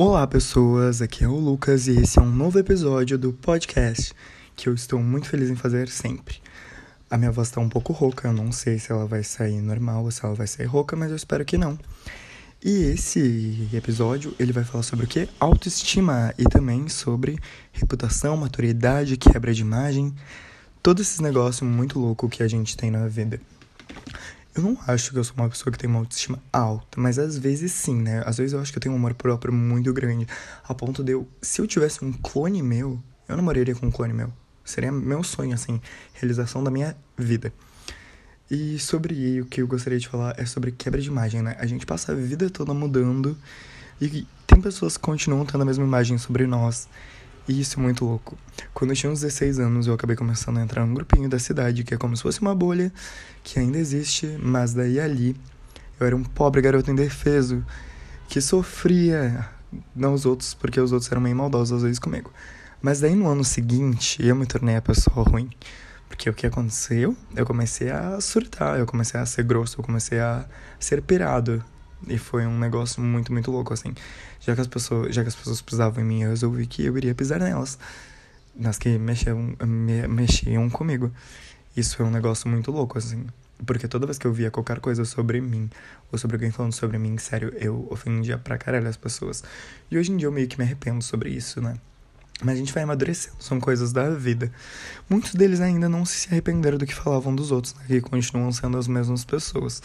Olá, pessoas. Aqui é o Lucas e esse é um novo episódio do podcast que eu estou muito feliz em fazer sempre. A minha voz está um pouco rouca, eu não sei se ela vai sair normal ou se ela vai sair rouca, mas eu espero que não. E esse episódio, ele vai falar sobre o que? Autoestima e também sobre reputação, maturidade, quebra de imagem, todos esses negócios muito louco que a gente tem na vida. Eu não acho que eu sou uma pessoa que tem uma autoestima alta, mas às vezes sim, né? Às vezes eu acho que eu tenho um amor próprio muito grande, a ponto de eu, se eu tivesse um clone meu, eu namoraria com um clone meu. Seria meu sonho, assim, realização da minha vida. E sobre o que eu gostaria de falar é sobre quebra de imagem, né? A gente passa a vida toda mudando e tem pessoas que continuam tendo a mesma imagem sobre nós. E isso é muito louco. Quando eu tinha uns 16 anos, eu acabei começando a entrar num grupinho da cidade, que é como se fosse uma bolha, que ainda existe, mas daí ali eu era um pobre garoto indefeso, que sofria, não os outros, porque os outros eram meio maldosos às vezes comigo. Mas daí no ano seguinte, eu me tornei a pessoa ruim. Porque o que aconteceu? Eu comecei a surtar, eu comecei a ser grosso, eu comecei a ser pirado. E foi um negócio muito, muito louco, assim. Já que as pessoas, já que as pessoas pisavam em mim, eu resolvi que eu iria pisar nelas. Nas que mexiam, me, mexiam comigo. Isso é um negócio muito louco, assim. Porque toda vez que eu via qualquer coisa sobre mim, ou sobre alguém falando sobre mim, sério, eu ofendia pra caralho as pessoas. E hoje em dia eu meio que me arrependo sobre isso, né? Mas a gente vai amadurecendo, são coisas da vida. Muitos deles ainda não se arrependeram do que falavam dos outros, né? Que continuam sendo as mesmas pessoas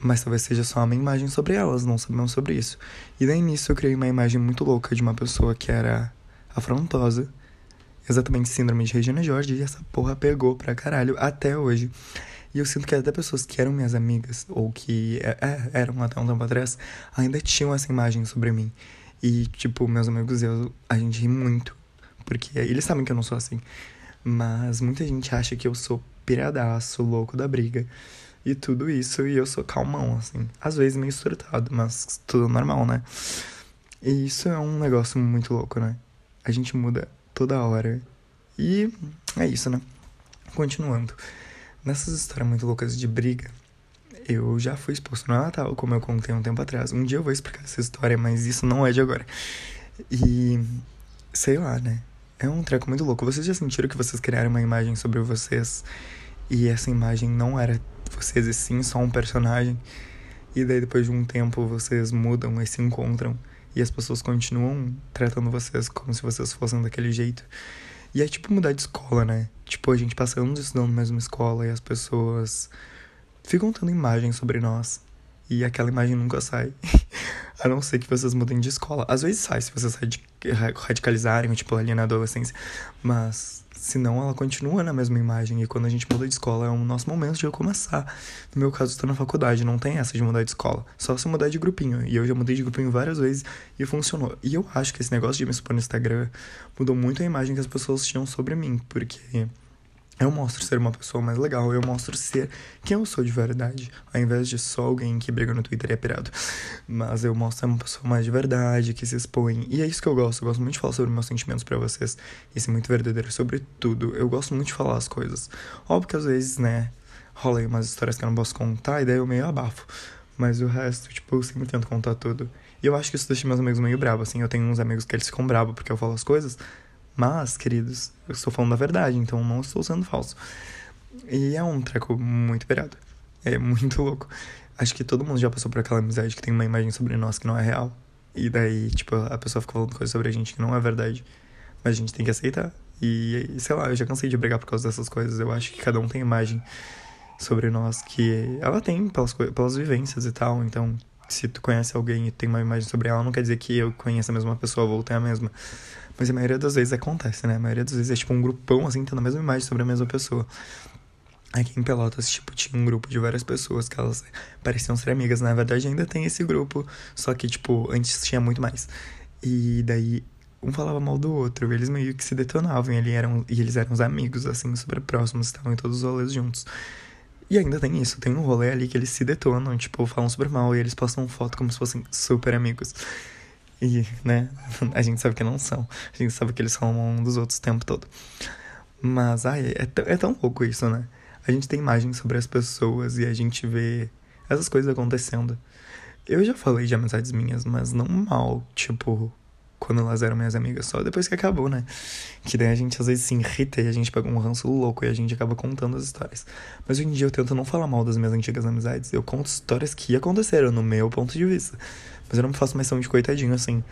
mas talvez seja só uma imagem sobre elas, não sabemos sobre isso. E daí nisso eu criei uma imagem muito louca de uma pessoa que era afrontosa, exatamente síndrome de Regina George, e essa porra pegou pra caralho até hoje. E eu sinto que até pessoas que eram minhas amigas, ou que é, é eram até um tempo atrás, ainda tinham essa imagem sobre mim. E, tipo, meus amigos e eu, a gente ri muito, porque eles sabem que eu não sou assim. Mas muita gente acha que eu sou piradaço, louco da briga e tudo isso, e eu sou calmão, assim. Às vezes meio surtado, mas tudo normal, né? E isso é um negócio muito louco, né? A gente muda toda hora. E é isso, né? Continuando. Nessas histórias muito loucas de briga, eu já fui exposto no Natal, como eu contei um tempo atrás. Um dia eu vou explicar essa história, mas isso não é de agora. E sei lá, né? É um treco muito louco. Vocês já sentiram que vocês criaram uma imagem sobre vocês e essa imagem não era vocês sim só um personagem. E daí depois de um tempo vocês mudam e se encontram e as pessoas continuam tratando vocês como se vocês fossem daquele jeito. E é tipo mudar de escola, né? Tipo, a gente passa anos estudando na mesma escola e as pessoas ficam tendo imagens sobre nós. E aquela imagem nunca sai. a não ser que vocês mudem de escola. Às vezes sai, se vocês radicalizarem, tipo, ali na adolescência. Mas Senão ela continua na mesma imagem. E quando a gente muda de escola, é o nosso momento de eu começar. No meu caso, estou na faculdade, não tem essa de mudar de escola. Só se mudar de grupinho. E eu já mudei de grupinho várias vezes e funcionou. E eu acho que esse negócio de me expor no Instagram mudou muito a imagem que as pessoas tinham sobre mim. Porque eu mostro ser uma pessoa mais legal, eu mostro ser quem eu sou de verdade, ao invés de só alguém que briga no Twitter e é pirado. Mas eu mostro ser uma pessoa mais de verdade, que se expõe. E é isso que eu gosto, eu gosto muito de falar sobre meus sentimentos para vocês e ser muito verdadeiro sobre tudo. Eu gosto muito de falar as coisas. Óbvio que às vezes, né, rola aí umas histórias que eu não posso contar e daí eu meio abafo. Mas o resto, tipo, eu sempre tento contar tudo. E eu acho que isso deixa meus amigos meio bravos, assim. Eu tenho uns amigos que eles ficam bravos porque eu falo as coisas. Mas, queridos, eu estou falando a verdade, então não estou sendo falso. E é um treco muito pirado. É muito louco. Acho que todo mundo já passou por aquela amizade que tem uma imagem sobre nós que não é real. E daí, tipo, a pessoa fica falando coisas sobre a gente que não é verdade. Mas a gente tem que aceitar. E, sei lá, eu já cansei de brigar por causa dessas coisas. Eu acho que cada um tem imagem sobre nós que ela tem pelas, pelas vivências e tal. Então, se tu conhece alguém e tem uma imagem sobre ela, não quer dizer que eu conheça a mesma pessoa, vou a mesma. Mas a maioria das vezes acontece, né? A maioria das vezes é tipo um grupão, assim, tendo a mesma imagem sobre a mesma pessoa. Aqui em Pelotas, tipo, tinha um grupo de várias pessoas que elas pareciam ser amigas. Na verdade, ainda tem esse grupo, só que, tipo, antes tinha muito mais. E daí, um falava mal do outro, eles meio que se detonavam, e, eles eram, e eles eram os amigos, assim, super próximos, estavam em todos os rolês juntos. E ainda tem isso, tem um rolê ali que eles se detonam, tipo, falam super mal, e eles postam foto como se fossem super amigos. E, né, a gente sabe que não são. A gente sabe que eles são um dos outros o tempo todo. Mas, ai, é, é tão louco isso, né? A gente tem imagens sobre as pessoas e a gente vê essas coisas acontecendo. Eu já falei de amizades minhas, mas não mal, tipo, quando elas eram minhas amigas, só depois que acabou, né? Que daí a gente às vezes se irrita e a gente pega um ranço louco e a gente acaba contando as histórias. Mas hoje em dia eu tento não falar mal das minhas antigas amizades. Eu conto histórias que aconteceram no meu ponto de vista. Mas eu não me faço mais tão de coitadinho assim.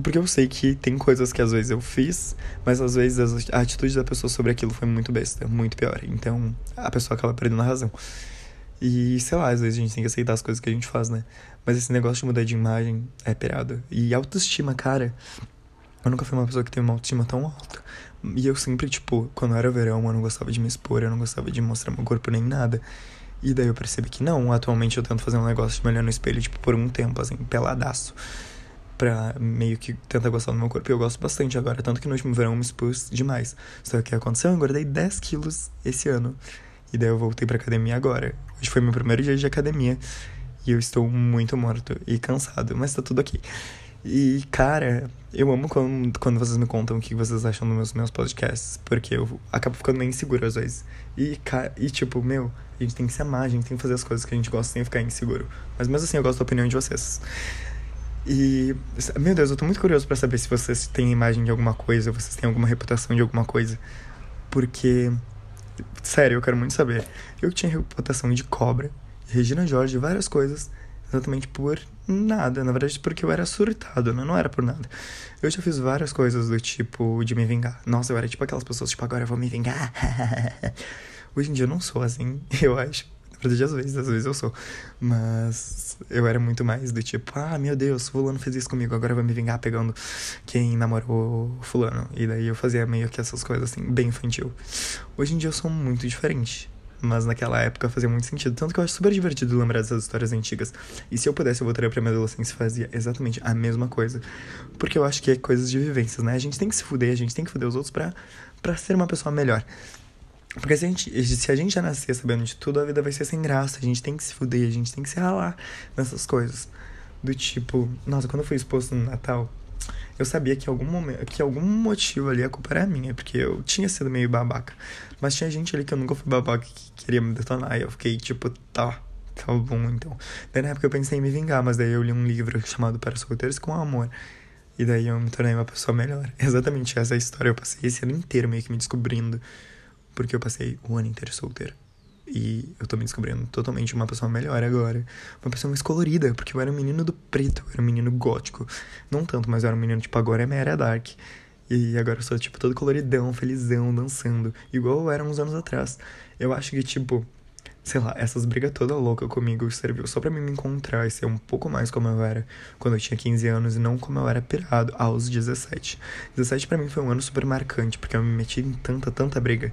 Porque eu sei que tem coisas que às vezes eu fiz, mas às vezes a atitude da pessoa sobre aquilo foi muito besta, muito pior. Então a pessoa acaba perdendo a razão. E sei lá, às vezes a gente tem que aceitar as coisas que a gente faz, né? Mas esse negócio de mudar de imagem é pirado. E autoestima, cara. Eu nunca fui uma pessoa que teve uma autoestima tão alta. E eu sempre, tipo, quando era verão, eu não gostava de me expor, eu não gostava de mostrar meu corpo nem nada. E daí eu percebi que não, atualmente eu tento fazer um negócio de me olhar no espelho, tipo, por um tempo, assim, peladaço pra meio que tentar gostar do meu corpo. E eu gosto bastante agora, tanto que no último verão eu me expus demais. Só que aconteceu? Eu engordei 10 quilos esse ano. E daí eu voltei pra academia agora. Hoje foi meu primeiro dia de academia. E eu estou muito morto e cansado, mas tá tudo aqui. E, cara, eu amo quando, quando vocês me contam o que vocês acham dos meus, meus podcasts, porque eu acabo ficando meio inseguro às vezes. E, e, tipo, meu, a gente tem que se amar, a gente tem que fazer as coisas que a gente gosta sem ficar inseguro. Mas mesmo assim, eu gosto da opinião de vocês. E, meu Deus, eu tô muito curioso para saber se vocês têm imagem de alguma coisa, vocês têm alguma reputação de alguma coisa. Porque, sério, eu quero muito saber. Eu tinha reputação de cobra, Regina Jorge, várias coisas, exatamente por nada. Na verdade, porque eu era surtado, né? Não era por nada. Eu já fiz várias coisas do tipo de me vingar. Nossa, eu era tipo aquelas pessoas, tipo, agora eu vou me vingar. Hoje em dia eu não sou assim, eu acho verdade, às vezes, às vezes eu sou. Mas eu era muito mais do tipo, ah, meu Deus, fulano fez isso comigo, agora vai me vingar pegando quem namorou fulano. E daí eu fazia meio que essas coisas assim, bem infantil. Hoje em dia eu sou muito diferente. Mas naquela época fazia muito sentido. Tanto que eu acho super divertido lembrar dessas histórias antigas. E se eu pudesse, eu voltaria pra minha adolescência e fazia exatamente a mesma coisa. Porque eu acho que é coisas de vivências, né? A gente tem que se fuder, a gente tem que fuder os outros pra, pra ser uma pessoa melhor. Porque se a, gente, se a gente já nascer sabendo de tudo, a vida vai ser sem graça. A gente tem que se fuder, a gente tem que se ralar nessas coisas. Do tipo, nossa, quando eu fui exposto no Natal, eu sabia que algum momento, que algum motivo ali a culpa era minha, porque eu tinha sido meio babaca. Mas tinha gente ali que eu nunca fui babaca que queria me detonar. E eu fiquei tipo, tá, tá bom então. Daí na época eu pensei em me vingar, mas daí eu li um livro chamado Para Solteiros com Amor. E daí eu me tornei uma pessoa melhor. Exatamente essa história. Eu passei esse ano inteiro meio que me descobrindo porque eu passei o ano inteiro solteiro. E eu tô me descobrindo totalmente uma pessoa melhor agora. Uma pessoa mais colorida, porque eu era um menino do preto, eu era um menino gótico. Não tanto, mas eu era um menino, tipo, agora é minha era dark. E agora eu sou, tipo, todo coloridão, felizão, dançando. Igual eu era uns anos atrás. Eu acho que, tipo, sei lá, essas brigas toda louca comigo serviu só para mim me encontrar e ser um pouco mais como eu era quando eu tinha 15 anos e não como eu era pirado aos 17. 17 para mim foi um ano super marcante, porque eu me meti em tanta, tanta briga.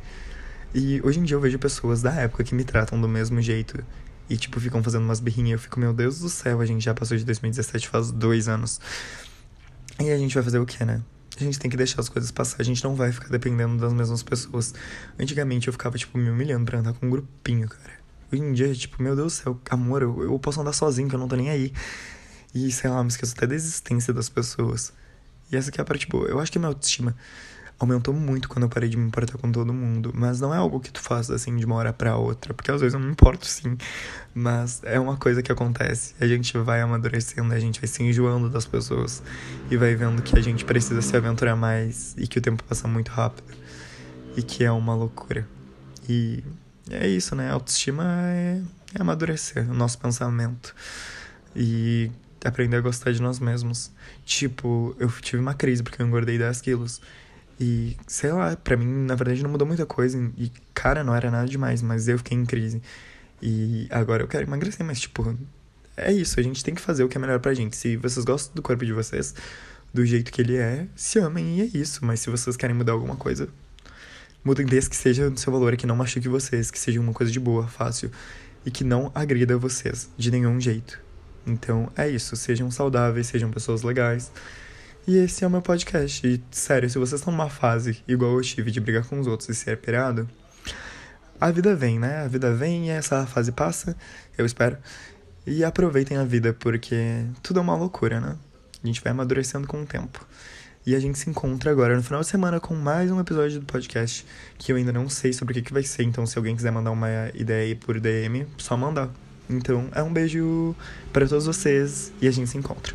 E hoje em dia eu vejo pessoas da época que me tratam do mesmo jeito. E, tipo, ficam fazendo umas birrinhas. Eu fico, meu Deus do céu, a gente já passou de 2017 faz dois anos. E a gente vai fazer o quê, né? A gente tem que deixar as coisas passar. A gente não vai ficar dependendo das mesmas pessoas. Antigamente eu ficava, tipo, me humilhando pra andar com um grupinho, cara. Hoje em dia, tipo, meu Deus do céu, amor, eu, eu posso andar sozinho, que eu não tô nem aí. E, sei lá, me esqueço até da existência das pessoas. E essa aqui é a parte boa. Eu acho que a minha autoestima aumentou muito quando eu parei de me importar com todo mundo. Mas não é algo que tu faz assim de uma hora para outra, porque às vezes eu me importo sim. Mas é uma coisa que acontece. A gente vai amadurecendo, a gente vai se enjoando das pessoas e vai vendo que a gente precisa se aventurar mais e que o tempo passa muito rápido e que é uma loucura. E é isso, né? Autoestima é, é amadurecer o nosso pensamento e aprender a gostar de nós mesmos. Tipo, eu tive uma crise porque eu engordei 10 quilos. E, sei lá, pra mim, na verdade, não mudou muita coisa. E, cara, não era nada demais, mas eu fiquei em crise. E agora eu quero emagrecer, mas, tipo, é isso. A gente tem que fazer o que é melhor pra gente. Se vocês gostam do corpo de vocês, do jeito que ele é, se amem e é isso. Mas se vocês querem mudar alguma coisa, mudem desde que seja do seu valor, que não machuque vocês, que seja uma coisa de boa, fácil e que não agrida vocês de nenhum jeito. Então é isso. Sejam saudáveis, sejam pessoas legais. E esse é o meu podcast. E, sério, se vocês estão numa fase igual eu tive de brigar com os outros e ser pirado, a vida vem, né? A vida vem e essa fase passa, eu espero. E aproveitem a vida, porque tudo é uma loucura, né? A gente vai amadurecendo com o tempo. E a gente se encontra agora no final de semana com mais um episódio do podcast, que eu ainda não sei sobre o que, que vai ser. Então, se alguém quiser mandar uma ideia aí por DM, só mandar. Então, é um beijo para todos vocês e a gente se encontra.